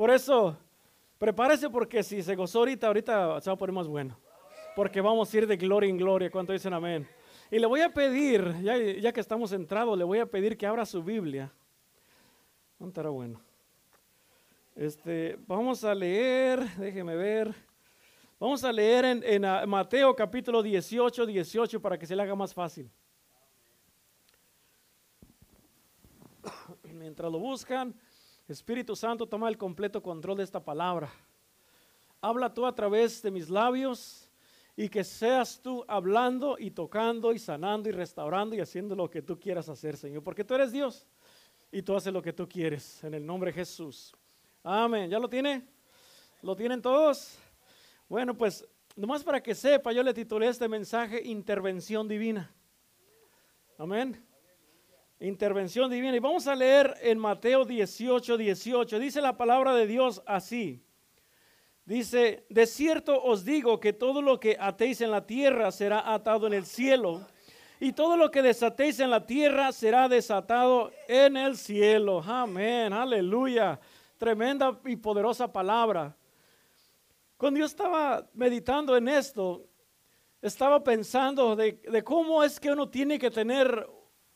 Por eso, prepárese porque si se gozó ahorita, ahorita se va a poner más bueno. Porque vamos a ir de gloria en gloria. ¿Cuánto dicen amén? Y le voy a pedir, ya, que estamos entrados, le voy a pedir que abra su Biblia. No estará bueno. Este, vamos a leer, déjeme ver. Vamos a leer en, en ah, Mateo capítulo 18, 18 para que se le haga más fácil. Mientras lo buscan, Espíritu Santo toma el completo control de esta palabra. Habla tú a través de mis labios y que seas tú hablando y tocando y sanando y restaurando y haciendo lo que tú quieras hacer, Señor, porque tú eres Dios y tú haces lo que tú quieres en el nombre de Jesús. Amén. ¿Ya lo tiene? ¿Lo tienen todos? Bueno, pues nomás para que sepa, yo le titulé este mensaje Intervención Divina. Amén. Intervención divina. Y vamos a leer en Mateo 18, 18. Dice la palabra de Dios así. Dice, de cierto os digo que todo lo que atéis en la tierra será atado en el cielo, y todo lo que desatéis en la tierra será desatado en el cielo. Amén, aleluya. Tremenda y poderosa palabra. Cuando yo estaba meditando en esto, estaba pensando de, de cómo es que uno tiene que tener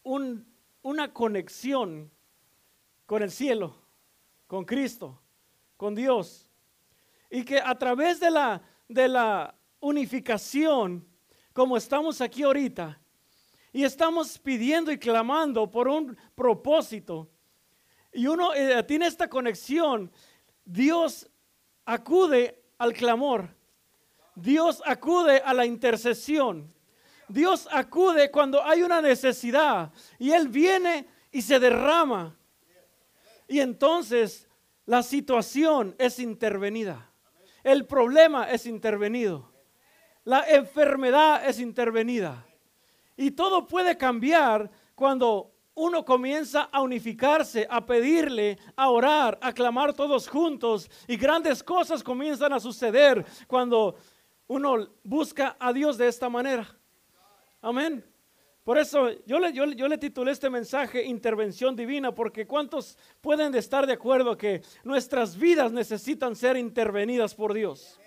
un, una conexión con el cielo, con Cristo, con Dios. Y que a través de la, de la unificación, como estamos aquí ahorita, y estamos pidiendo y clamando por un propósito, y uno eh, tiene esta conexión, Dios acude al clamor, Dios acude a la intercesión, Dios acude cuando hay una necesidad y Él viene y se derrama. Y entonces la situación es intervenida. El problema es intervenido. La enfermedad es intervenida. Y todo puede cambiar cuando uno comienza a unificarse, a pedirle, a orar, a clamar todos juntos. Y grandes cosas comienzan a suceder cuando uno busca a Dios de esta manera. Amén. Por eso yo le, yo, le titulé este mensaje Intervención Divina, porque ¿cuántos pueden estar de acuerdo que nuestras vidas necesitan ser intervenidas por Dios?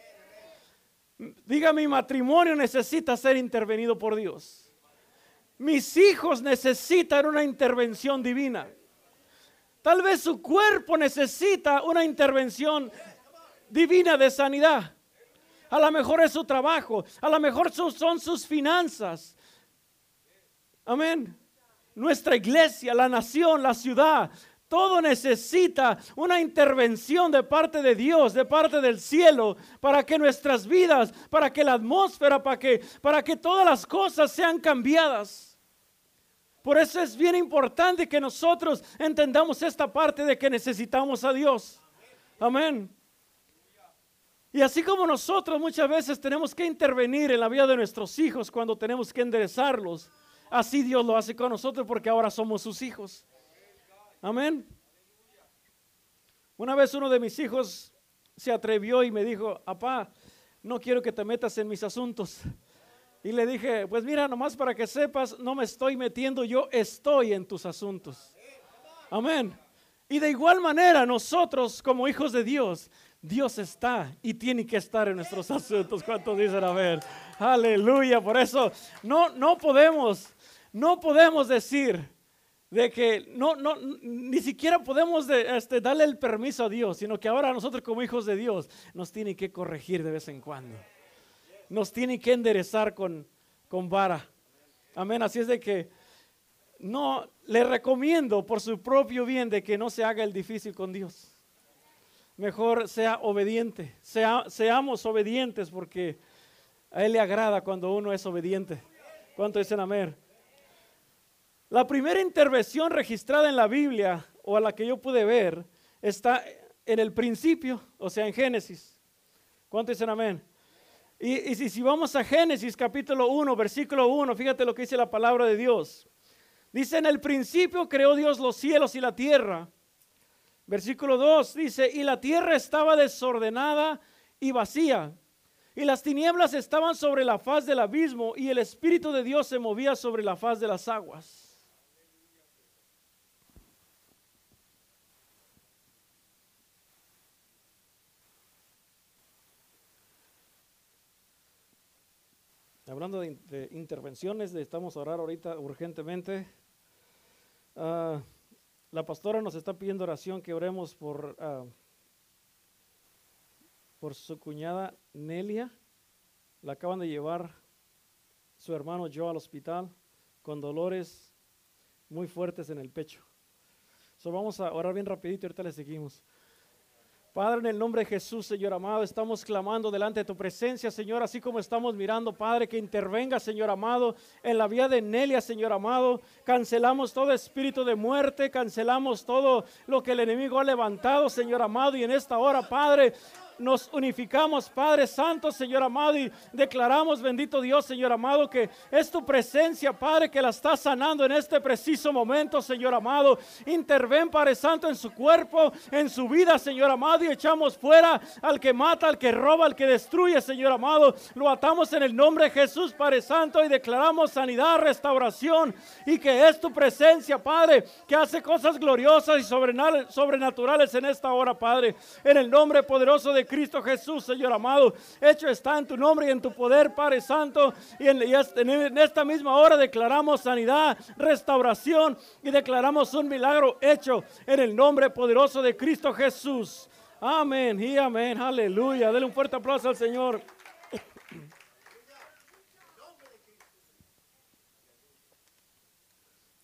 Diga, mi matrimonio necesita ser intervenido por Dios. Mis hijos necesitan una intervención divina. Tal vez su cuerpo necesita una intervención divina de sanidad. A lo mejor es su trabajo, a lo mejor son sus finanzas, Amén. Nuestra iglesia, la nación, la ciudad, todo necesita una intervención de parte de Dios, de parte del cielo, para que nuestras vidas, para que la atmósfera, para que, para que todas las cosas sean cambiadas. Por eso es bien importante que nosotros entendamos esta parte de que necesitamos a Dios. Amén. Y así como nosotros muchas veces tenemos que intervenir en la vida de nuestros hijos cuando tenemos que enderezarlos, Así Dios lo hace con nosotros porque ahora somos sus hijos. Amén. Una vez uno de mis hijos se atrevió y me dijo, papá, no quiero que te metas en mis asuntos. Y le dije, pues mira, nomás para que sepas, no me estoy metiendo, yo estoy en tus asuntos. Amén. Y de igual manera, nosotros como hijos de Dios, Dios está y tiene que estar en nuestros asuntos. ¿Cuántos dicen a ver? Aleluya. Por eso no, no podemos no podemos decir de que no, no, ni siquiera podemos este, darle el permiso a Dios, sino que ahora nosotros como hijos de Dios nos tiene que corregir de vez en cuando. Nos tiene que enderezar con, con vara. Amén. Así es de que no le recomiendo por su propio bien de que no se haga el difícil con Dios. Mejor sea obediente. Sea, seamos obedientes porque a Él le agrada cuando uno es obediente. ¿Cuánto dicen amén? La primera intervención registrada en la Biblia, o a la que yo pude ver, está en el principio, o sea, en Génesis. ¿Cuánto dicen amén? Y, si, si vamos a Génesis capítulo 1, versículo 1, fíjate lo que dice la palabra de Dios. Dice, en el principio creó Dios los cielos y la tierra. Versículo 2 dice, y la tierra estaba desordenada y vacía, y las tinieblas estaban sobre la faz del abismo, y el Espíritu de Dios se movía sobre la faz de las aguas. Hablando de, intervenciones, estamos a orar ahorita urgentemente. Ah, la pastora nos está pidiendo oración que oremos por, ah, por su cuñada Nelia. La acaban de llevar su hermano Joe al hospital con dolores muy fuertes en el pecho. So vamos a orar bien rapidito y ahorita le seguimos. Padre, en el nombre de Jesús, Señor amado, estamos clamando delante de tu presencia, Señor, así como estamos mirando, Padre, que intervenga, Señor amado, en la vía de Nelia, Señor amado. Cancelamos todo espíritu de muerte, cancelamos todo lo que el enemigo ha levantado, Señor amado, y en esta hora, Padre, nos unificamos, Padre Santo, Señor amado, y declaramos, bendito Dios, Señor amado, que es tu presencia, Padre, que la está sanando en este preciso momento, Señor amado. Interven, Padre Santo, en su cuerpo, en su vida, Señor amado, y echamos fuera al que mata, al que roba, al que destruye, Señor amado. Lo atamos en el nombre de Jesús, Padre Santo, y declaramos sanidad, restauración, y que es tu presencia, Padre, que hace cosas gloriosas y sobrenaturales en esta hora, Padre. En el nombre poderoso de Cristo Jesús, Señor amado. Hecho está en tu nombre y en tu poder, Padre Santo. Y en, en esta misma hora declaramos sanidad, restauración y declaramos un milagro hecho en el nombre poderoso de Cristo Jesús. Amén y amén. Aleluya. Dele un fuerte aplauso al Señor.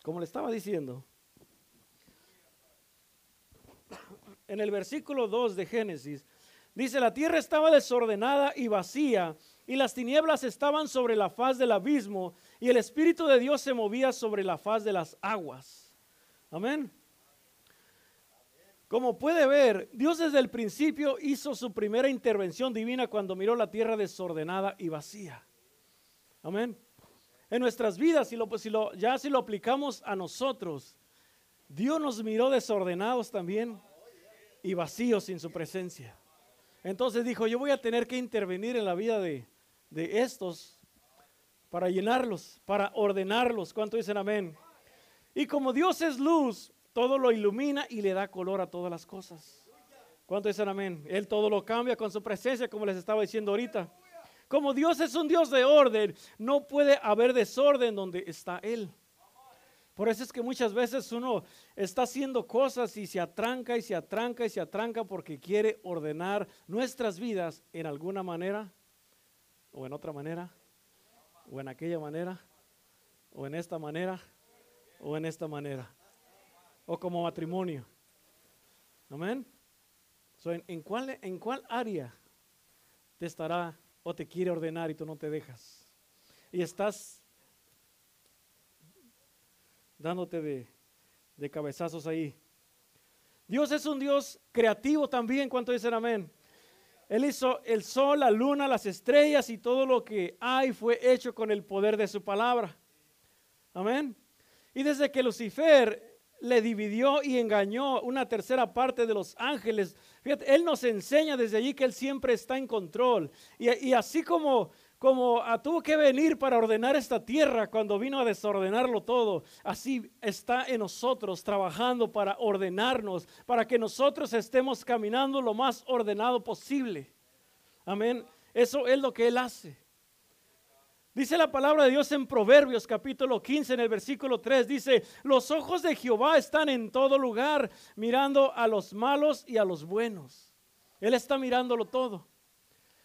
Como le estaba diciendo, en el versículo 2 de Génesis, Dice, la tierra estaba desordenada y vacía, y las tinieblas estaban sobre la faz del abismo, y el Espíritu de Dios se movía sobre la faz de las aguas. Amén. Como puede ver, Dios desde el principio hizo su primera intervención divina cuando miró la tierra desordenada y vacía. Amén. En nuestras vidas, si lo, si lo, ya si lo aplicamos a nosotros, Dios nos miró desordenados también y vacíos sin su presencia. Entonces dijo, yo voy a tener que intervenir en la vida de, estos para llenarlos, para ordenarlos. ¿Cuánto dicen amén? Y como Dios es luz, todo lo ilumina y le da color a todas las cosas. ¿Cuánto dicen amén? Él todo lo cambia con su presencia, como les estaba diciendo ahorita. Como Dios es un Dios de orden, no puede haber desorden donde está Él. Por eso es que muchas veces uno está haciendo cosas y se atranca y se atranca y se atranca porque quiere ordenar nuestras vidas en alguna manera o en otra manera o en aquella manera o en esta manera o en esta manera o como matrimonio. Amén. ¿en, cuál, ¿En cuál área te estará o te quiere ordenar y tú no te dejas? Y estás dándote de, cabezazos ahí. Dios es un Dios creativo también, ¿cuánto dicen amén? Él hizo el sol, la luna, las estrellas y todo lo que hay fue hecho con el poder de su palabra. Amén. Y desde que Lucifer le dividió y engañó una tercera parte de los ángeles, Él nos enseña desde allí que Él siempre está en control. Y, y así como como ah, tuvo que venir para ordenar esta tierra cuando vino a desordenarlo todo, así está en nosotros trabajando para ordenarnos, para que nosotros estemos caminando lo más ordenado posible. Amén. Eso es lo que Él hace. Dice la palabra de Dios en Proverbios capítulo 15 en el versículo 3, dice, los ojos de Jehová están en todo lugar, mirando a los malos y a los buenos. Él está mirándolo todo.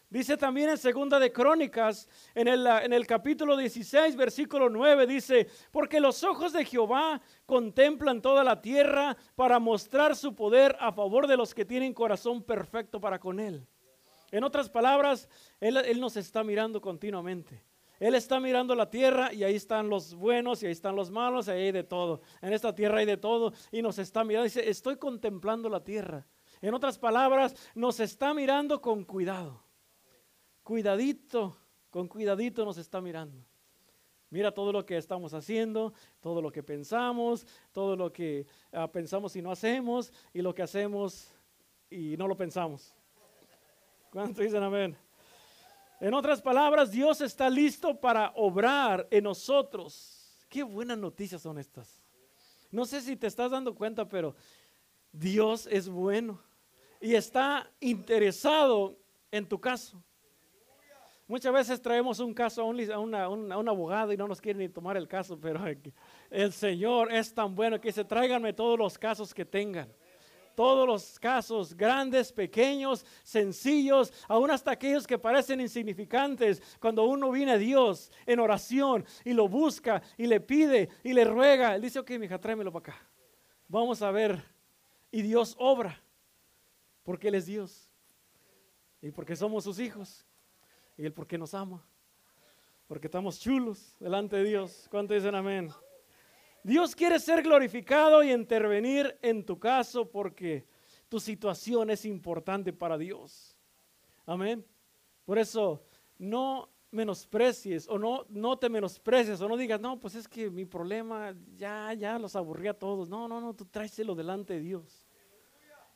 Dice también en Segunda de Crónicas, en el, en el, capítulo 16, versículo 9, dice, porque los ojos de Jehová contemplan toda la tierra para mostrar su poder a favor de los que tienen corazón perfecto para con Él. En otras palabras, Él, él nos está mirando continuamente. Él está mirando la tierra y ahí están los buenos y ahí están los malos y ahí hay de todo. En esta tierra hay de todo y nos está mirando. Dice, estoy contemplando la tierra. En otras palabras, nos está mirando con cuidado cuidadito, con cuidadito nos está mirando. Mira todo lo que estamos haciendo, todo lo que pensamos, todo lo que ah, pensamos y no hacemos, y lo que hacemos y no lo pensamos. ¿Cuántos dicen amén? En otras palabras, Dios está listo para obrar en nosotros. Qué buenas noticias son estas. No sé si te estás dando cuenta, pero Dios es bueno y está interesado en tu caso. Muchas veces traemos un caso a un, abogado y no nos quieren ni tomar el caso, pero el Señor es tan bueno que se tráiganme todos los casos que tengan. Todos los casos, grandes, pequeños, sencillos, aún hasta aquellos que parecen insignificantes, cuando uno viene a Dios en oración y lo busca y le pide y le ruega, Él dice, ok, mija, tráemelo para acá. Vamos a ver. Y Dios obra, porque Él es Dios y porque somos sus hijos y Él porque nos ama. Porque estamos chulos delante de Dios. ¿Cuánto dicen amén? Dios quiere ser glorificado y intervenir en tu caso porque tu situación es importante para Dios. Amén. Por eso no menosprecies o no, no te menosprecies o no digas, no, pues es que mi problema ya, ya los aburrí a todos. No, no, no, tú tráeselo delante de Dios.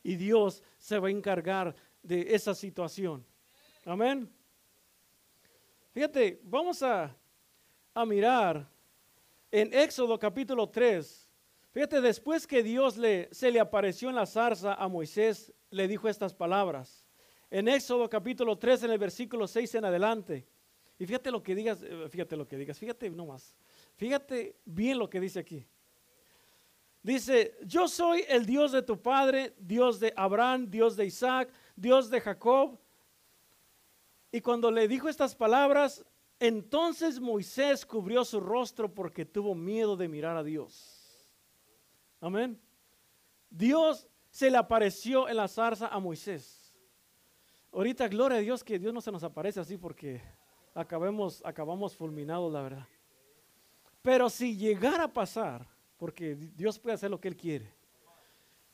Y Dios se va a encargar de esa situación. Amén. Fíjate, vamos a, mirar en Éxodo capítulo 3. Fíjate, después que Dios le, se le apareció en la zarza a Moisés, le dijo estas palabras. En Éxodo capítulo 3, en el versículo 6 en adelante. Y fíjate lo que digas, eh, fíjate lo que digas, fíjate nomás. Fíjate bien lo que dice aquí. Dice, yo soy el Dios de tu padre, Dios de Abraham, Dios de Isaac, Dios de Jacob. Y cuando le dijo estas palabras, entonces Moisés cubrió su rostro porque tuvo miedo de mirar a Dios. Amén. Dios se le apareció en la zarza a Moisés. Ahorita, gloria a Dios que Dios no se nos aparece así porque acabemos, acabamos fulminados, la verdad. Pero si llegara a pasar, porque Dios puede hacer lo que Él quiere,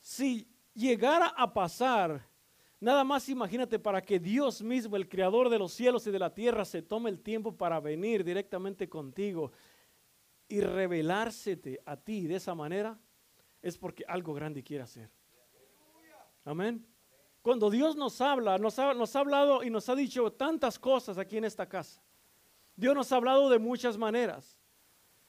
si llegara a pasar Nada más imagínate para que Dios mismo, el creador de los cielos y de la tierra, se tome el tiempo para venir directamente contigo y revelársete a ti de esa manera, es porque algo grande quiere hacer. Amén. Cuando Dios nos habla, nos ha, nos ha hablado y nos ha dicho tantas cosas aquí en esta casa. Dios nos ha hablado de muchas maneras.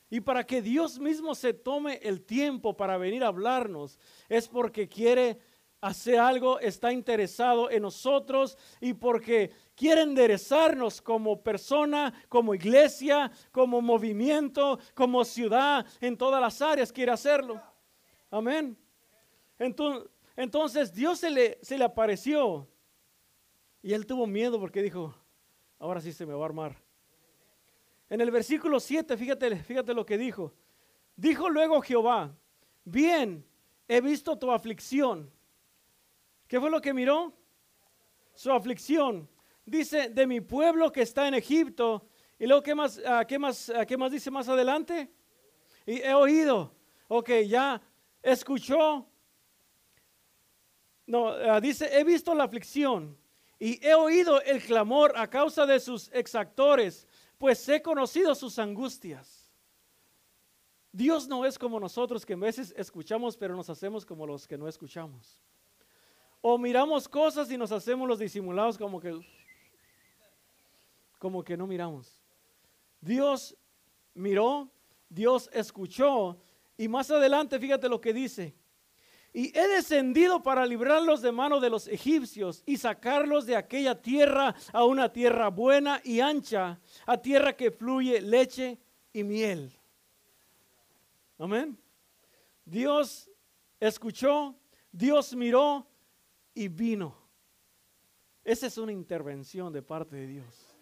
Y para que Dios mismo se tome el tiempo para venir a hablarnos, es porque quiere hace algo, está interesado en nosotros y porque quiere enderezarnos como persona, como iglesia, como movimiento, como ciudad, en todas las áreas quiere hacerlo. Amén. Entonces, Dios se le, apareció y él tuvo miedo porque dijo, ahora sí se me va a armar. En el versículo 7, fíjate, fíjate lo que dijo. Dijo luego Jehová, bien, he visto tu aflicción ¿Qué fue lo que miró? Su aflicción. Dice, de mi pueblo que está en Egipto. Y luego, ¿qué más, ah, qué más, ah, qué más dice más adelante? Y he oído. Ok, ya escuchó. No, ah, dice, he visto la aflicción y he oído el clamor a causa de sus exactores, pues he conocido sus angustias. Dios no es como nosotros que a veces escuchamos, pero nos hacemos como los que no escuchamos. O miramos cosas y nos hacemos los disimulados como que, como que no miramos. Dios miró, Dios escuchó y más adelante fíjate lo que dice. Y he descendido para librarlos de mano de los egipcios y sacarlos de aquella tierra a una tierra buena y ancha, a tierra que fluye leche y miel. Amén. Dios escuchó, Dios miró y vino. Esa es una intervención de parte de Dios.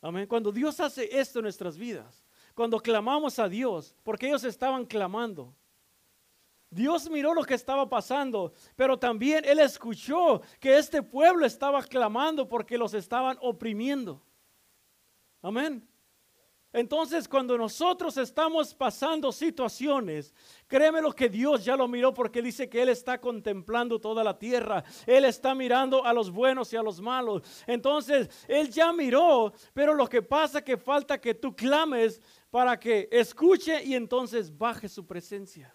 Amén. Cuando Dios hace esto en nuestras vidas, cuando clamamos a Dios, porque ellos estaban clamando, Dios miró lo que estaba pasando, pero también Él escuchó que este pueblo estaba clamando porque los estaban oprimiendo. Amén. Entonces, cuando nosotros estamos pasando situaciones, créeme lo que Dios ya lo miró porque dice que Él está contemplando toda la tierra. Él está mirando a los buenos y a los malos. Entonces, Él ya miró, pero lo que pasa que falta que tú clames para que escuche y entonces baje su presencia.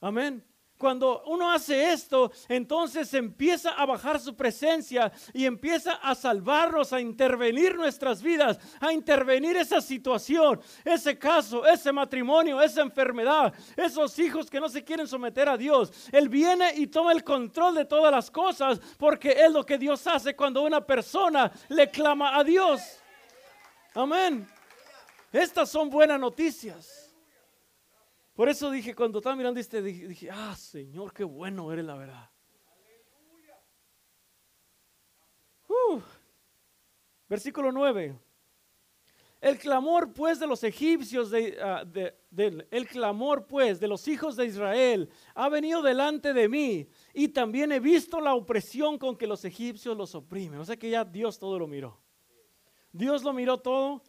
Amén. Cuando uno hace esto, entonces empieza a bajar su presencia y empieza a salvarnos, a intervenir nuestras vidas, a intervenir esa situación, ese caso, ese matrimonio, esa enfermedad, esos hijos que no se quieren someter a Dios. Él viene y toma el control de todas las cosas porque es lo que Dios hace cuando una persona le clama a Dios. Amén. Estas son buenas noticias. Por eso dije, cuando estaba mirando este, dije, ah, Señor, qué bueno eres la verdad. Uh. versículo 9. El clamor pues de los egipcios, ah, de, el clamor pues de los hijos de Israel ha venido delante de mí y también he visto la opresión con que los egipcios los oprimen. O sea que ya Dios todo lo miró. Dios lo miró todo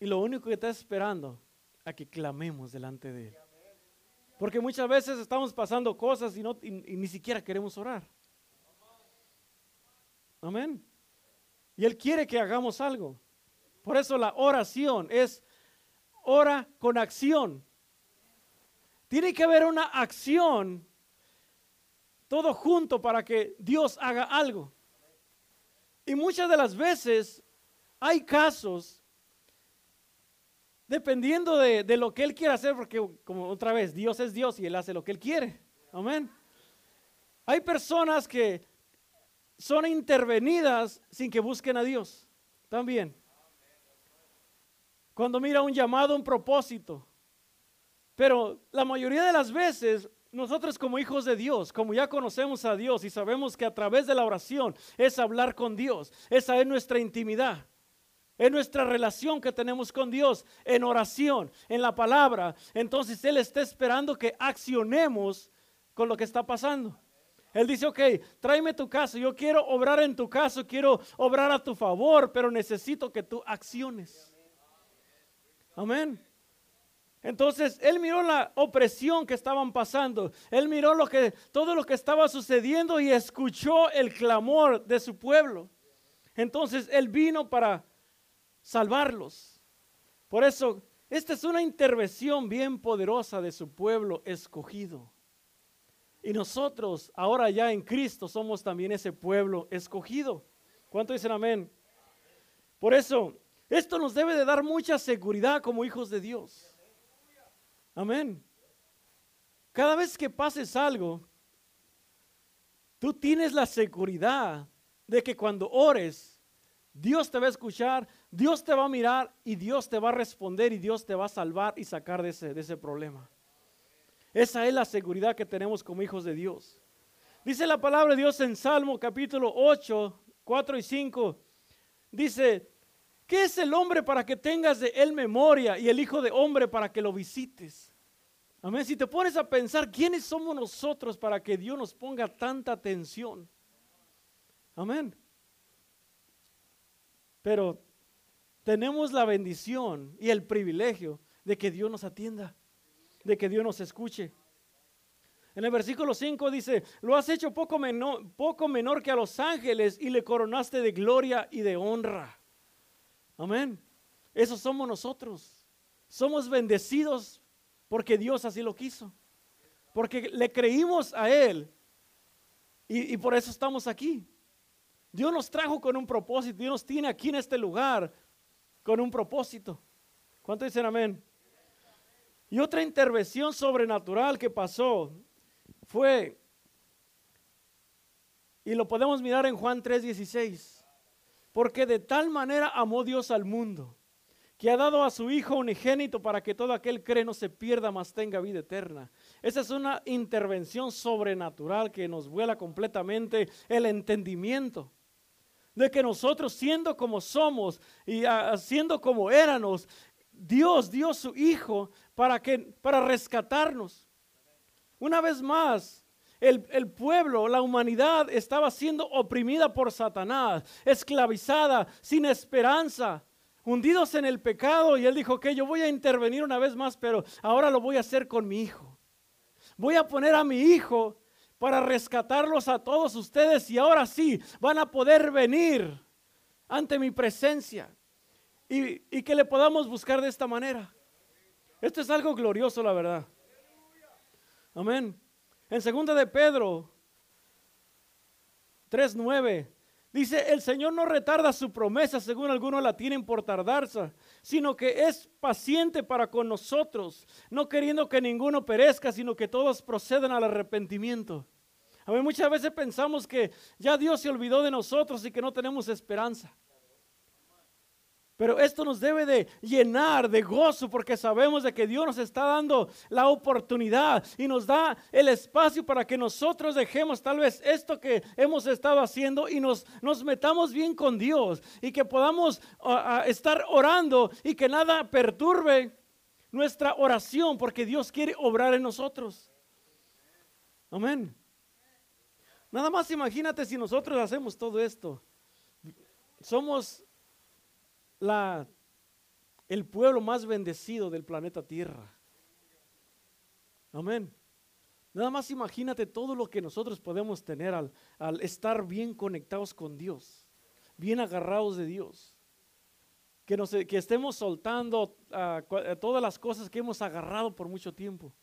y lo único que está esperando a que clamemos delante de Él. Porque muchas veces estamos pasando cosas y, no, ni siquiera queremos orar. Amén. Y Él quiere que hagamos algo. Por eso la oración es ora con acción. Tiene que haber una acción todo junto para que Dios haga algo. Y muchas de las veces hay casos dependiendo de, lo que Él quiera hacer, porque como otra vez, Dios es Dios y Él hace lo que Él quiere. Amén. Hay personas que son intervenidas sin que busquen a Dios. También. Cuando mira un llamado, un propósito. Pero la mayoría de las veces, nosotros como hijos de Dios, como ya conocemos a Dios y sabemos que a través de la oración es hablar con Dios, esa es nuestra intimidad. En nuestra relación que tenemos con Dios, en oración, en la palabra. Entonces Él está esperando que accionemos con lo que está pasando. Él dice, ok, tráeme tu caso, yo quiero obrar en tu caso, quiero obrar a tu favor, pero necesito que tú acciones. Amén. Entonces él miró la opresión que estaban pasando, él miró que todo lo que estaba sucediendo y escuchó el clamor de su pueblo. Entonces él vino para salvarlos. Por eso, esta es una intervención bien poderosa de su pueblo escogido. Y nosotros, ahora ya en Cristo, somos también ese pueblo escogido. ¿Cuánto dicen amén? Por eso, esto nos debe de dar mucha seguridad como hijos de Dios. Amén. Cada vez que pases algo, tú tienes la seguridad de que cuando ores, Dios te va a escuchar, Dios te va a mirar y Dios te va a responder y Dios te va a salvar y sacar de ese, de ese problema. Esa es la seguridad que tenemos como hijos de Dios. Dice la palabra de Dios en Salmo capítulo 8, 4 y 5. Dice, ¿qué es el hombre para que tengas de él memoria y el hijo de hombre para que lo visites? Amén. Si te pones a pensar, ¿quiénes somos nosotros para que Dios nos ponga tanta atención? Amén. Pero tenemos la bendición y el privilegio de que Dios nos atienda, de que Dios nos escuche. En el versículo 5 dice, lo has hecho poco menor, poco menor que a los ángeles y le coronaste de gloria y de honra. Amén. Eso somos nosotros. Somos bendecidos porque Dios así lo quiso. Porque le creímos a Él y, y por eso estamos aquí. Dios nos trajo con un propósito, Dios nos tiene aquí en este lugar con un propósito. ¿Cuánto dicen amén? Y otra intervención sobrenatural que pasó fue, y lo podemos mirar en Juan 3:16, porque de tal manera amó Dios al mundo, que ha dado a su Hijo unigénito para que todo aquel cree no se pierda, mas tenga vida eterna. Esa es una intervención sobrenatural que nos vuela completamente el entendimiento de que nosotros siendo como somos y uh, siendo como éramos, Dios dio su Hijo para, que, para rescatarnos. Una vez más, el, el, pueblo, la humanidad estaba siendo oprimida por Satanás, esclavizada, sin esperanza, hundidos en el pecado. Y él dijo que yo voy a intervenir una vez más, pero ahora lo voy a hacer con mi hijo. Voy a poner a mi hijo para rescatarlos a todos ustedes y ahora sí van a poder venir ante mi presencia y, y que le podamos buscar de esta manera. Esto es algo glorioso, la verdad. Amén. En segunda de Pedro 3.9 dice, el Señor no retarda su promesa según algunos la tienen por tardarse, sino que es paciente para con nosotros, no queriendo que ninguno perezca, sino que todos procedan al arrepentimiento. A mí muchas veces pensamos que ya Dios se olvidó de nosotros y que no tenemos esperanza. Pero esto nos debe de llenar de gozo porque sabemos de que Dios nos está dando la oportunidad y nos da el espacio para que nosotros dejemos tal vez esto que hemos estado haciendo y nos, nos metamos bien con Dios y que podamos estar orando y que nada perturbe nuestra oración porque Dios quiere obrar en nosotros. Amén. Nada más imagínate si nosotros hacemos todo esto. Somos la, el pueblo más bendecido del planeta Tierra. Amén. Nada más imagínate todo lo que nosotros podemos tener al, al estar bien conectados con Dios, bien agarrados de Dios. Que, nos, que estemos soltando ah, eh, todas las cosas que hemos agarrado por mucho tiempo.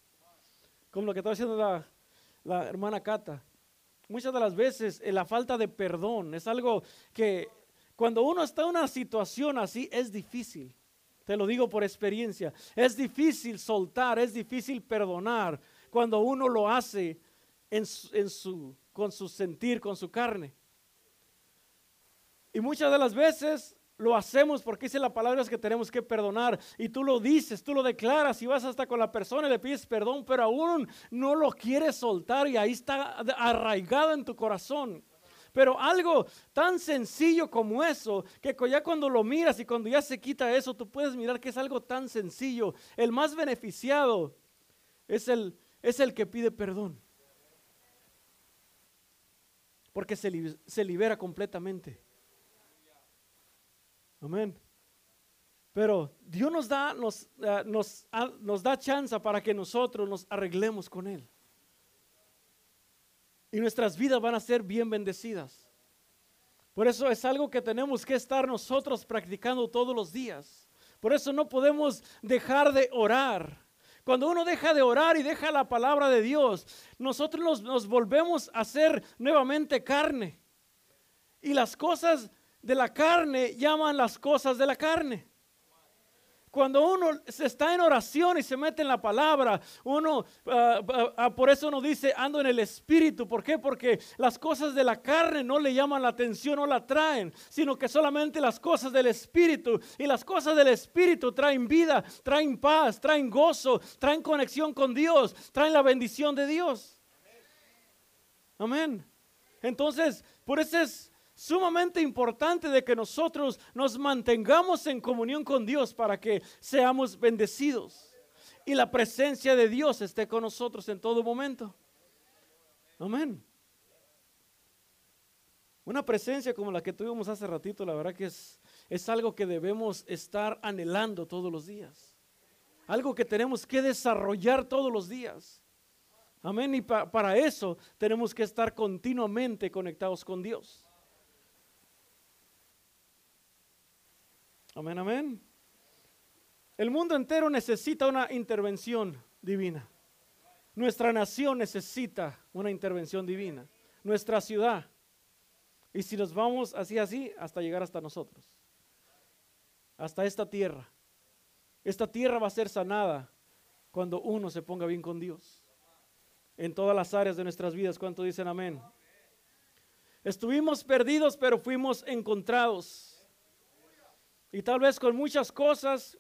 Como lo que está haciendo la, la hermana Cata. Muchas de las veces eh, la falta de perdón es algo que cuando uno está en una situación así es difícil. Te lo digo por experiencia. Es difícil soltar, es difícil perdonar cuando uno lo hace en su, con su sentir, con su carne. Y muchas de las veces lo hacemos porque dice la palabra es que tenemos que perdonar. Y tú lo dices, tú lo declaras y vas hasta con la persona y le pides perdón, pero aún no lo quieres soltar y ahí está arraigado en tu corazón. Pero algo tan sencillo como eso, que ya cuando lo miras y cuando ya se quita eso, tú puedes mirar que es algo tan sencillo. El más beneficiado es el, es el que pide perdón. Porque se, se libera completamente. Amén. Pero Dios nos da, nos, ah, nos, nos da chance para que nosotros nos arreglemos con Él y nuestras vidas van a ser bien bendecidas. Por eso es algo que tenemos que estar nosotros practicando todos los días. Por eso no podemos dejar de orar. Cuando uno deja de orar y deja la palabra de Dios, nosotros nos, volvemos a ser nuevamente carne. Y las cosas de la carne llaman las cosas de la carne. Cuando uno se está en oración y se mete en la palabra, uno, ah, ah, ah, por eso uno dice, ando en el Espíritu. ¿Por qué? Porque las cosas de la carne no le llaman la atención, no la traen, sino que solamente las cosas del Espíritu. Y las cosas del Espíritu traen vida, traen paz, traen gozo, traen conexión con Dios, traen la bendición de Dios. Amén. Entonces, por eso es sumamente importante de que nosotros nos mantengamos en comunión con Dios para que seamos bendecidos y la presencia de Dios esté con nosotros en todo momento. Amén. Una presencia como la que tuvimos hace ratito, la verdad que es, es algo que debemos estar anhelando todos los días. Algo que tenemos que desarrollar todos los días. Amén. Y para eso tenemos que estar continuamente conectados con Dios. Amén, amén. El mundo entero necesita una intervención divina. Nuestra nación necesita una intervención divina. Nuestra ciudad. Y si nos vamos así, así, hasta llegar hasta nosotros. Hasta esta tierra. Esta tierra va a ser sanada cuando uno se ponga bien con Dios. En todas las áreas de nuestras vidas. ¿Cuánto dicen amén? Estuvimos perdidos, pero fuimos encontrados. Y tal vez con muchas cosas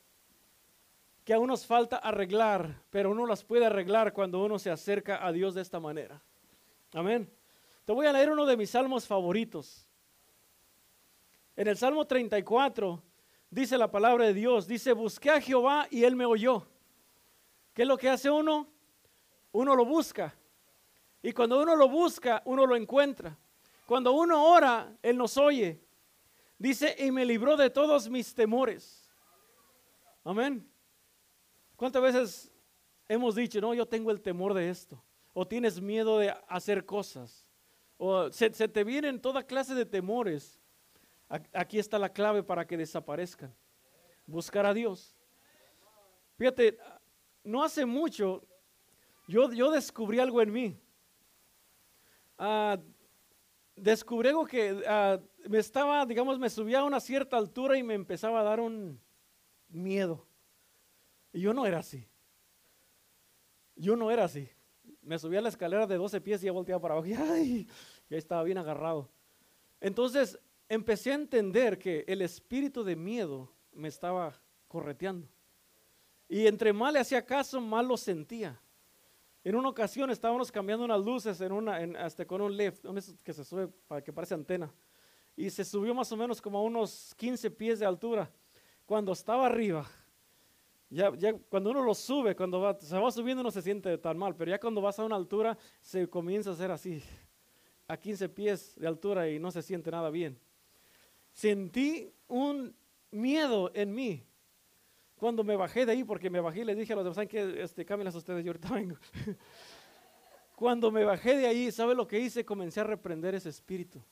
que aún nos falta arreglar, pero uno las puede arreglar cuando uno se acerca a Dios de esta manera. Amén. Te voy a leer uno de mis salmos favoritos. En el Salmo 34 dice la palabra de Dios, dice, busqué a Jehová y él me oyó. ¿Qué es lo que hace uno? Uno lo busca. Y cuando uno lo busca, uno lo encuentra. Cuando uno ora, él nos oye. Dice, y me libró de todos mis temores. Amén. ¿Cuántas veces hemos dicho, no, yo tengo el temor de esto? O tienes miedo de hacer cosas. O se, te vienen toda clase de temores. Aquí está la clave para que desaparezcan. Buscar a Dios. Fíjate, no hace mucho yo, yo descubrí algo en mí. ah, descubrí que ah, me estaba, digamos, me subía a una cierta altura y me empezaba a dar un miedo. Y yo no era así. Yo no era así. Me subía a la escalera de 12 pies y ya volteaba para abajo y ay, ya estaba bien agarrado. Entonces empecé a entender que el espíritu de miedo me estaba correteando. Y entre más le hacía caso, más lo sentía. En una ocasión estábamos cambiando unas luces en una, hasta con un lift, que se sube para que parece antena. Y se subió más o menos como a unos 15 pies de altura. Cuando estaba arriba, ya, ya cuando uno lo sube, cuando se va subiendo no se siente tan mal, pero ya cuando vas a una altura se comienza a hacer así, a 15 pies de altura y no se siente nada bien. Sentí un miedo en mí cuando me bajé de ahí, porque me bajé y les dije a los demás, ¿saben qué? Este, cámbienlas ustedes, yo ahorita vengo. cuando me bajé de ahí, ¿sabe lo que hice? Comencé a reprender ese espíritu.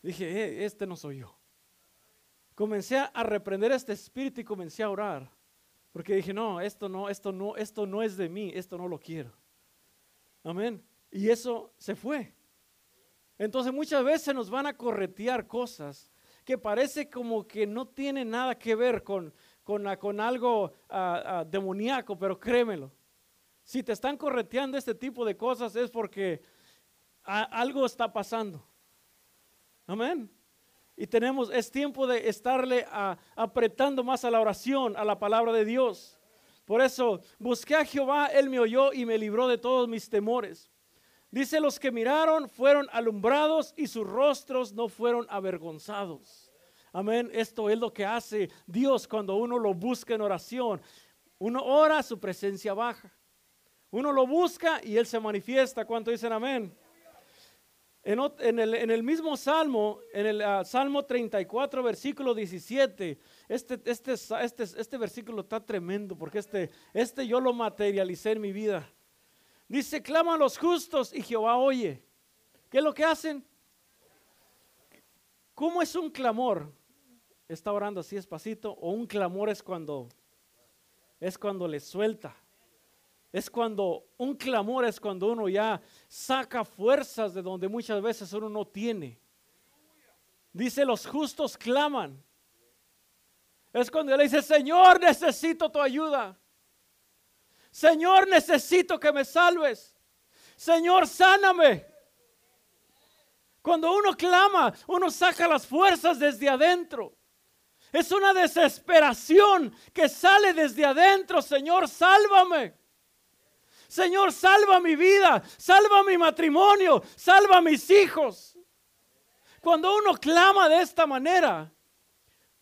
Dije, eh, este no soy yo. Comencé a reprender este espíritu y comencé a orar. Porque dije, no, esto no, esto no, esto no es de mí, esto no lo quiero. Amén. Y eso se fue. Entonces muchas veces nos van a corretear cosas que parece como que no tienen nada que ver con, con, algo ah, ah, demoníaco, pero créemelo. Si te están correteando este tipo de cosas es porque algo está pasando. Amén. Y tenemos, es tiempo de estarle ah, apretando más a la oración, a la palabra de Dios. Por eso busqué a Jehová, él me oyó y me libró de todos mis temores. Dice, los que miraron fueron alumbrados y sus rostros no fueron avergonzados. Amén. Esto es lo que hace Dios cuando uno lo busca en oración. Uno ora, su presencia baja. Uno lo busca y Él se manifiesta. ¿Cuánto dicen amén? En, el, mismo Salmo, en el ah, Salmo 34, versículo 17, este, este, este, este versículo está tremendo porque este, este yo lo materialicé en mi vida. Dice, claman los justos y Jehová oye. ¿Qué es lo que hacen? ¿Cómo es un clamor? Está orando así despacito o un clamor es cuando es cuando le suelta. Es cuando un clamor es cuando uno ya saca fuerzas de donde muchas veces uno no tiene. Dice, los justos claman. Es cuando él dice, Señor, necesito tu ayuda. Señor, necesito que me salves. Señor, sáname. Cuando uno clama, uno saca las fuerzas desde adentro. Es una desesperación que sale desde adentro. Señor, sálvame. Señor, salva mi vida, salva mi matrimonio, salva mis hijos. Cuando uno clama de esta manera,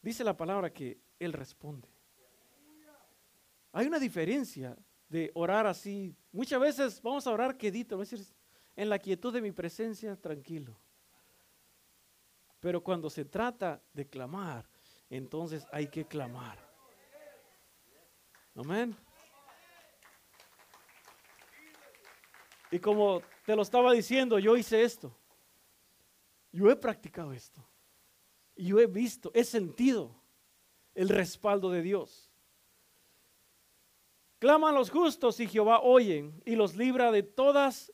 dice la palabra que Él responde. Hay una diferencia de orar así. Muchas veces vamos a orar quedito, decir, en la quietud de mi presencia, tranquilo. Pero cuando se trata de clamar, entonces hay que clamar. Amén. Y como te lo estaba diciendo, yo hice esto. Yo he practicado esto. Y yo he visto, he sentido el respaldo de Dios. Claman los justos y Jehová oyen y los libra de todas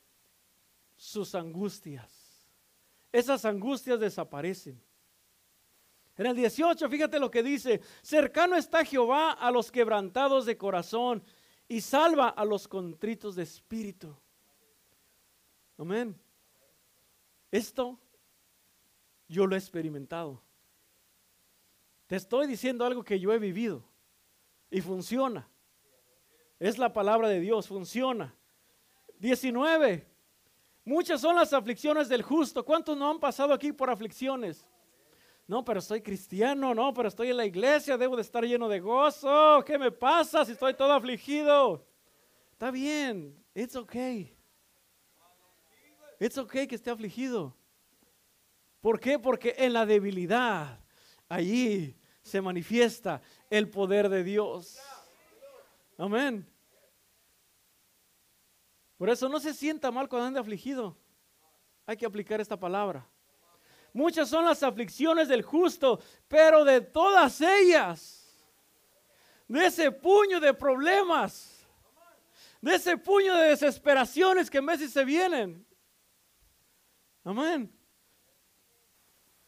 sus angustias. Esas angustias desaparecen. En el 18, fíjate lo que dice, cercano está Jehová a los quebrantados de corazón y salva a los contritos de espíritu. Amén. Esto yo lo he experimentado. Te estoy diciendo algo que yo he vivido y funciona. Es la palabra de Dios, funciona. 19. Muchas son las aflicciones del justo. ¿Cuántos no han pasado aquí por aflicciones? No, pero soy cristiano, no, pero estoy en la iglesia, debo de estar lleno de gozo. ¿Qué me pasa si estoy todo afligido? Está bien, it's okay. It's okay que esté afligido. ¿Por qué? Porque en la debilidad, allí se manifiesta el poder de Dios. Amén. Por eso no se sienta mal cuando ande afligido. Hay que aplicar esta palabra. Muchas son las aflicciones del justo, pero de todas ellas, de ese puño de problemas, de ese puño de desesperaciones que veces se vienen, Amén.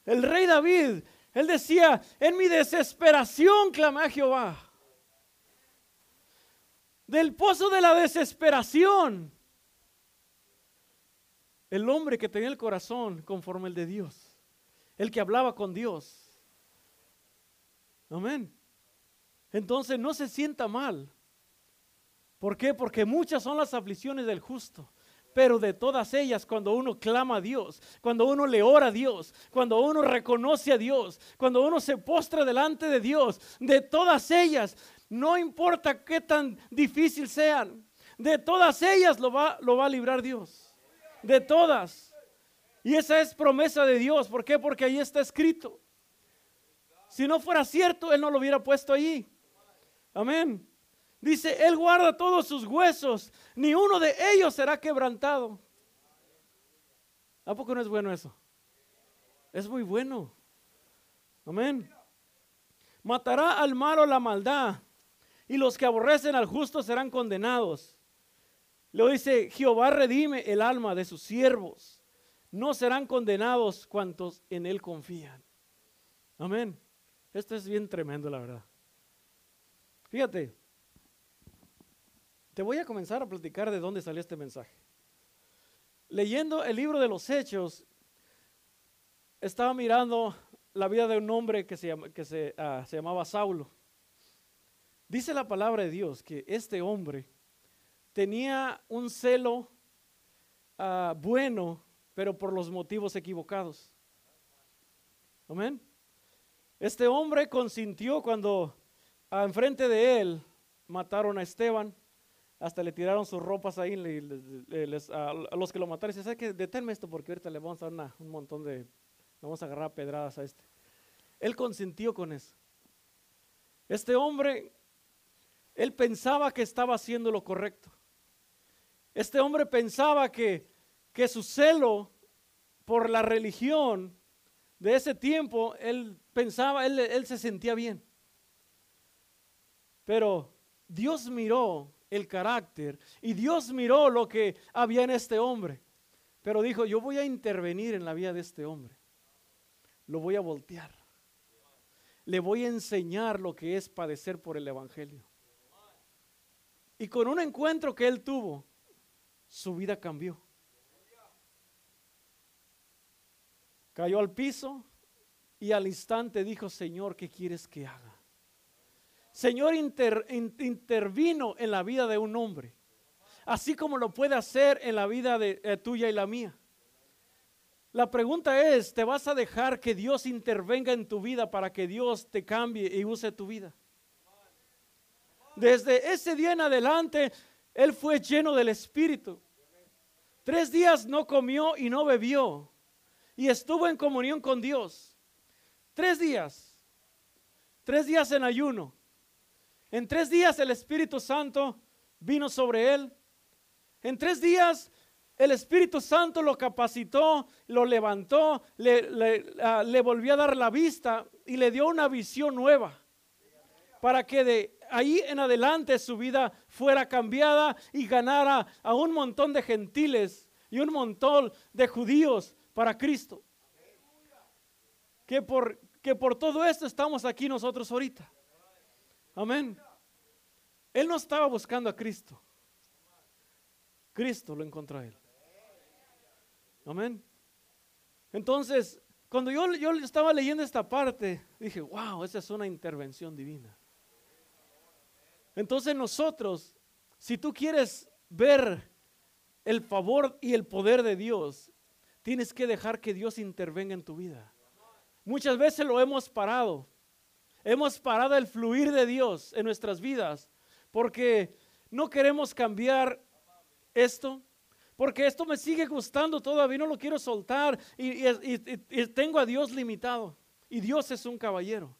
El rey David, él decía, en mi desesperación clamé a Jehová. Del pozo de la desesperación. El hombre que tenía el corazón conforme el de Dios. El que hablaba con Dios. Amén. Entonces no se sienta mal. ¿Por qué? Porque muchas son las aflicciones del justo. Pero de todas ellas, cuando uno clama a Dios, cuando uno le ora a Dios, cuando uno reconoce a Dios, cuando uno se postra delante de Dios, de todas ellas, no importa qué tan difícil sean, de todas ellas lo va, lo va a librar Dios. De todas. Y esa es promesa de Dios. ¿Por qué? Porque ahí está escrito. Si no fuera cierto, Él no lo hubiera puesto allí. Amén. Dice, Él guarda todos sus huesos, ni uno de ellos será quebrantado. ¿A poco no es bueno eso? Es muy bueno. Amén. Matará al malo la maldad, y los que aborrecen al justo serán condenados. Lo dice, Jehová redime el alma de sus siervos. No serán condenados cuantos en él confían. Amén. Esto es bien tremendo, la verdad. Fíjate, te voy a comenzar a platicar de dónde salió este mensaje. Leyendo el libro de los Hechos, estaba mirando la vida de un hombre que se, que se, ah, se llamaba Saulo. Dice la palabra de Dios que este hombre tenía un celo ah, bueno, pero por los motivos equivocados. Amén. Este hombre consintió cuando ah, enfrente de él mataron a Esteban, hasta le tiraron sus ropas ahí a, los que lo mataron. Dice, ¿sabes qué? Deténme esto porque ahorita le vamos a dar un montón de, vamos a agarrar pedradas a este. Él consintió con eso. Este hombre, él pensaba que estaba haciendo lo correcto. Este hombre pensaba que, que su celo por la religión de ese tiempo, él pensaba, él, se sentía bien. Pero Dios miró el carácter y Dios miró lo que había en este hombre. Pero dijo, yo voy a intervenir en la vida de este hombre. Lo voy a voltear. Le voy a enseñar lo que es padecer por el Evangelio. Y con un encuentro que él tuvo, su vida cambió. Cayó al piso y al instante dijo, Señor, ¿qué quieres que haga? Señor intervino en la vida de un hombre, así como lo puede hacer en la vida eh, tuya y la mía. La pregunta es, ¿te vas a dejar que Dios intervenga en tu vida para que Dios te cambie y use tu vida? Desde ese día en adelante, él fue lleno del Espíritu. Tres días no comió y no bebió. Y estuvo en comunión con Dios. Tres días. Tres días en ayuno. En tres días el Espíritu Santo vino sobre él. En tres días el Espíritu Santo lo capacitó, lo levantó, le, ah, le, volvió a dar la vista y le dio una visión nueva. Para que de ahí en adelante su vida fuera cambiada y ganara a un montón de gentiles y un montón de judíos para Cristo. Que por, que por todo esto estamos aquí nosotros ahorita. Amén. Él no estaba buscando a Cristo. Cristo lo encontró a él. Amén. Entonces, cuando yo, yo estaba leyendo esta parte, dije, wow, esa es una intervención divina. Entonces nosotros, si tú quieres ver el favor y el poder de Dios, tienes que dejar que Dios intervenga en tu vida. Muchas veces lo hemos parado. Hemos parado el fluir de Dios en nuestras vidas porque no queremos cambiar esto, porque esto me sigue gustando todavía, no lo quiero soltar y, tengo a Dios limitado. Y Dios es un caballero.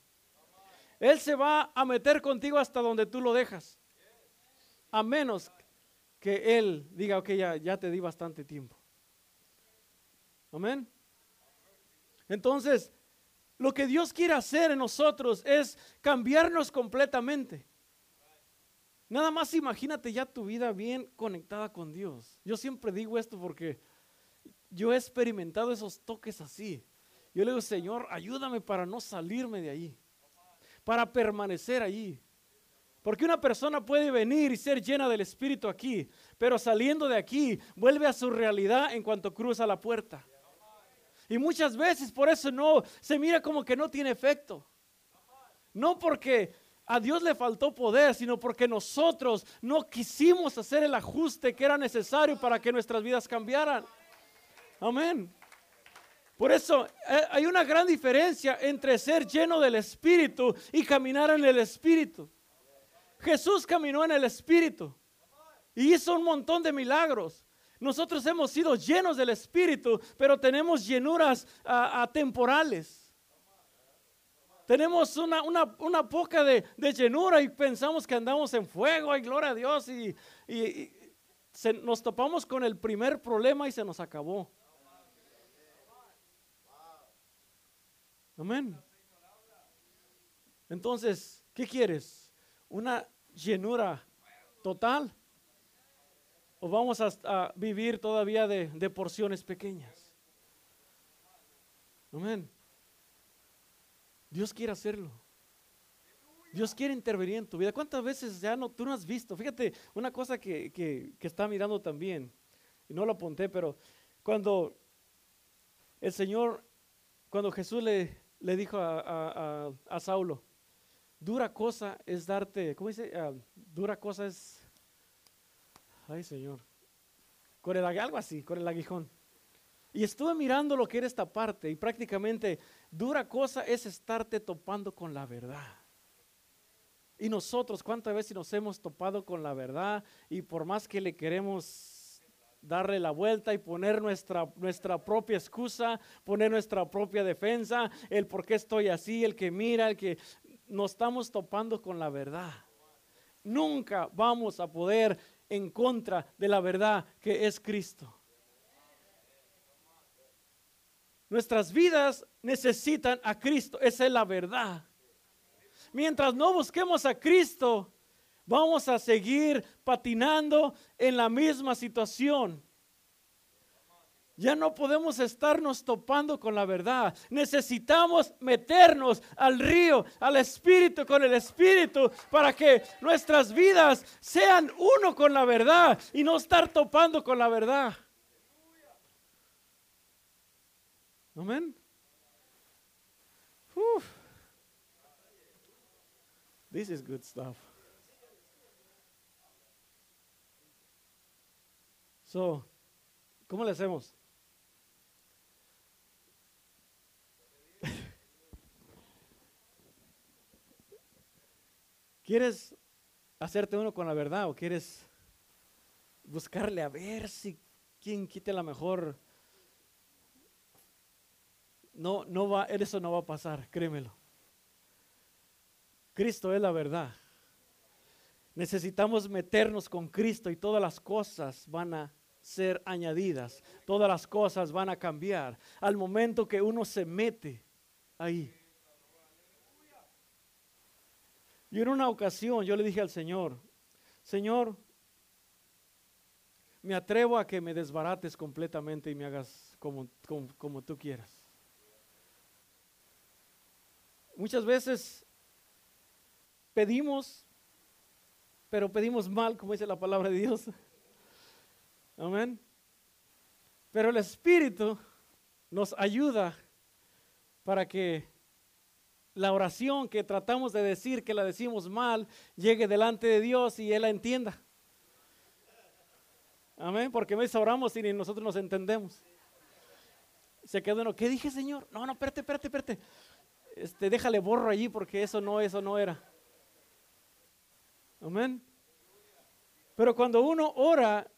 Él se va a meter contigo hasta donde tú lo dejas. A menos que Él diga, ok, ya te di bastante tiempo. Amén. Entonces, lo que Dios quiere hacer en nosotros es cambiarnos completamente. Nada más imagínate ya tu vida bien conectada con Dios. Yo siempre digo esto porque yo he experimentado esos toques así. Yo le digo, Señor, ayúdame para no salirme de ahí, para permanecer allí. Porque una persona puede venir y ser llena del Espíritu aquí, pero saliendo de aquí vuelve a su realidad en cuanto cruza la puerta. Y muchas veces por eso no, se mira como que no tiene efecto. No porque a Dios le faltó poder, sino porque nosotros no quisimos hacer el ajuste que era necesario para que nuestras vidas cambiaran. Amén. Por eso eh, hay una gran diferencia entre ser lleno del Espíritu y caminar en el Espíritu. Jesús caminó en el Espíritu y hizo un montón de milagros. Nosotros hemos sido llenos del Espíritu, pero tenemos llenuras atemporales. Tenemos una, una, poca de, llenura y pensamos que andamos en fuego, ay, gloria a Dios, y, nos topamos con el primer problema y se nos acabó. Amén. Entonces, ¿qué quieres? ¿Una llenura total? ¿O vamos a, vivir todavía de, porciones pequeñas? Amén. Dios quiere hacerlo. Dios quiere intervenir en tu vida. ¿Cuántas veces ya no, tú no has visto? Fíjate, una cosa que, que, está mirando también, y no lo apunté, pero cuando el Señor, cuando Jesús le, dijo a, Saulo, dura cosa es darte, ¿cómo dice? Ah, dura cosa es, ay Señor, con el, algo así, con el aguijón. Y estuve mirando lo que era esta parte y prácticamente dura cosa es estarte topando con la verdad. Y nosotros, ¿cuántas veces nos hemos topado con la verdad y por más que le queremos darle la vuelta y poner nuestra, nuestra propia excusa, poner nuestra propia defensa, el por qué estoy así, el que mira, el que nos estamos topando con la verdad. Nunca vamos a poder en contra de la verdad que es Cristo. Nuestras vidas necesitan a Cristo, esa es la verdad. Mientras no busquemos a Cristo, vamos a seguir patinando en la misma situación. Ya no podemos estarnos topando con la verdad. Necesitamos meternos al río, al Espíritu, con el Espíritu, para que nuestras vidas sean uno con la verdad y no estar topando con la verdad. Amén. This is good stuff. So, ¿cómo le hacemos? ¿Quieres hacerte uno con la verdad o quieres buscarle a ver si quien quite la mejor? No, no va, eso no va a pasar, créemelo. Cristo es la verdad. Necesitamos meternos con Cristo y todas las cosas van a ser añadidas, todas las cosas van a cambiar al momento que uno se mete ahí. Y en una ocasión yo le dije al Señor, Señor, me atrevo a que me desbarates completamente y me hagas como, como, tú quieras. Muchas veces pedimos, pero pedimos mal, como dice la palabra de Dios. Amén. Pero el Espíritu nos ayuda para que la oración que tratamos de decir, que la decimos mal, llegue delante de Dios y Él la entienda. Amén, porque a veces oramos y ni nosotros nos entendemos. Se queda uno, ¿qué dije, Señor? No, no, espérate, espérate, espérate. Este, déjale borro allí porque eso no, eso no era. Amén. Pero cuando uno ora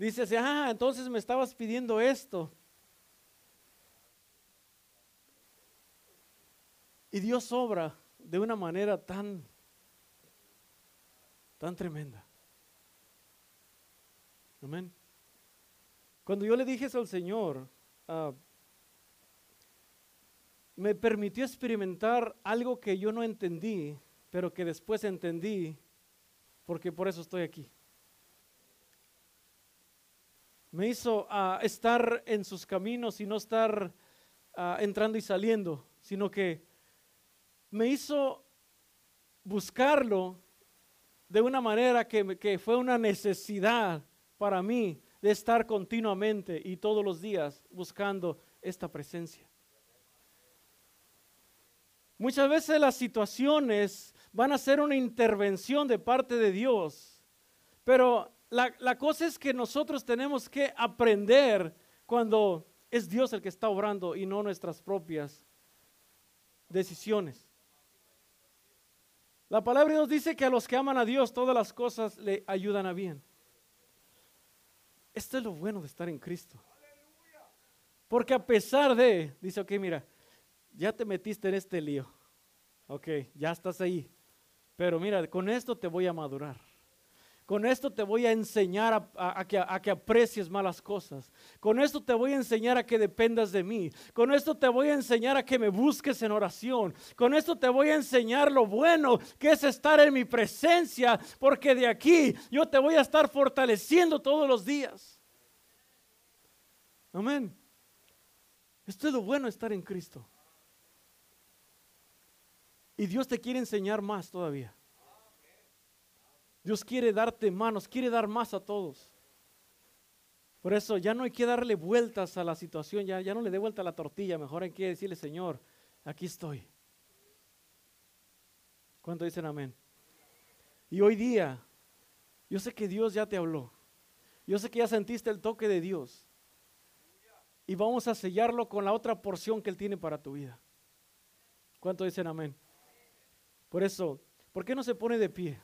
Dice ah, entonces me estabas pidiendo esto. Y Dios obra de una manera tan, tan tremenda. Amén. Cuando yo le dije eso al Señor, ah, me permitió experimentar algo que yo no entendí, pero que después entendí, porque por eso estoy aquí. Me hizo ah, estar en sus caminos y no estar ah, entrando y saliendo, sino que me hizo buscarlo de una manera que, fue una necesidad para mí de estar continuamente y todos los días buscando esta presencia. Muchas veces las situaciones van a ser una intervención de parte de Dios, pero la, la, cosa es que nosotros tenemos que aprender cuando es Dios el que está obrando y no nuestras propias decisiones. La palabra de Dios dice que a los que aman a Dios todas las cosas le ayudan a bien. Esto es lo bueno de estar en Cristo. Porque a pesar de, dice, ok, mira, ya te metiste en este lío. Ok, ya estás ahí. Pero mira, con esto te voy a madurar. Con esto te voy a enseñar a, que, que, aprecies malas cosas. Con esto te voy a enseñar a que dependas de mí. Con esto te voy a enseñar a que me busques en oración. Con esto te voy a enseñar lo bueno que es estar en mi presencia. Porque de aquí yo te voy a estar fortaleciendo todos los días. Amén. Esto es lo bueno estar en Cristo. Y Dios te quiere enseñar más todavía. Dios quiere darte manos, quiere dar más a todos. Por eso ya no hay que darle vueltas a la situación, ya, ya no le dé vuelta a la tortilla, mejor hay que decirle, Señor, aquí estoy. ¿Cuánto dicen amén? Y hoy día, yo sé que Dios ya te habló. Yo sé que ya sentiste el toque de Dios. Y vamos a sellarlo con la otra porción que Él tiene para tu vida. ¿Cuánto dicen amén? Por eso, ¿por qué no se pone de pie?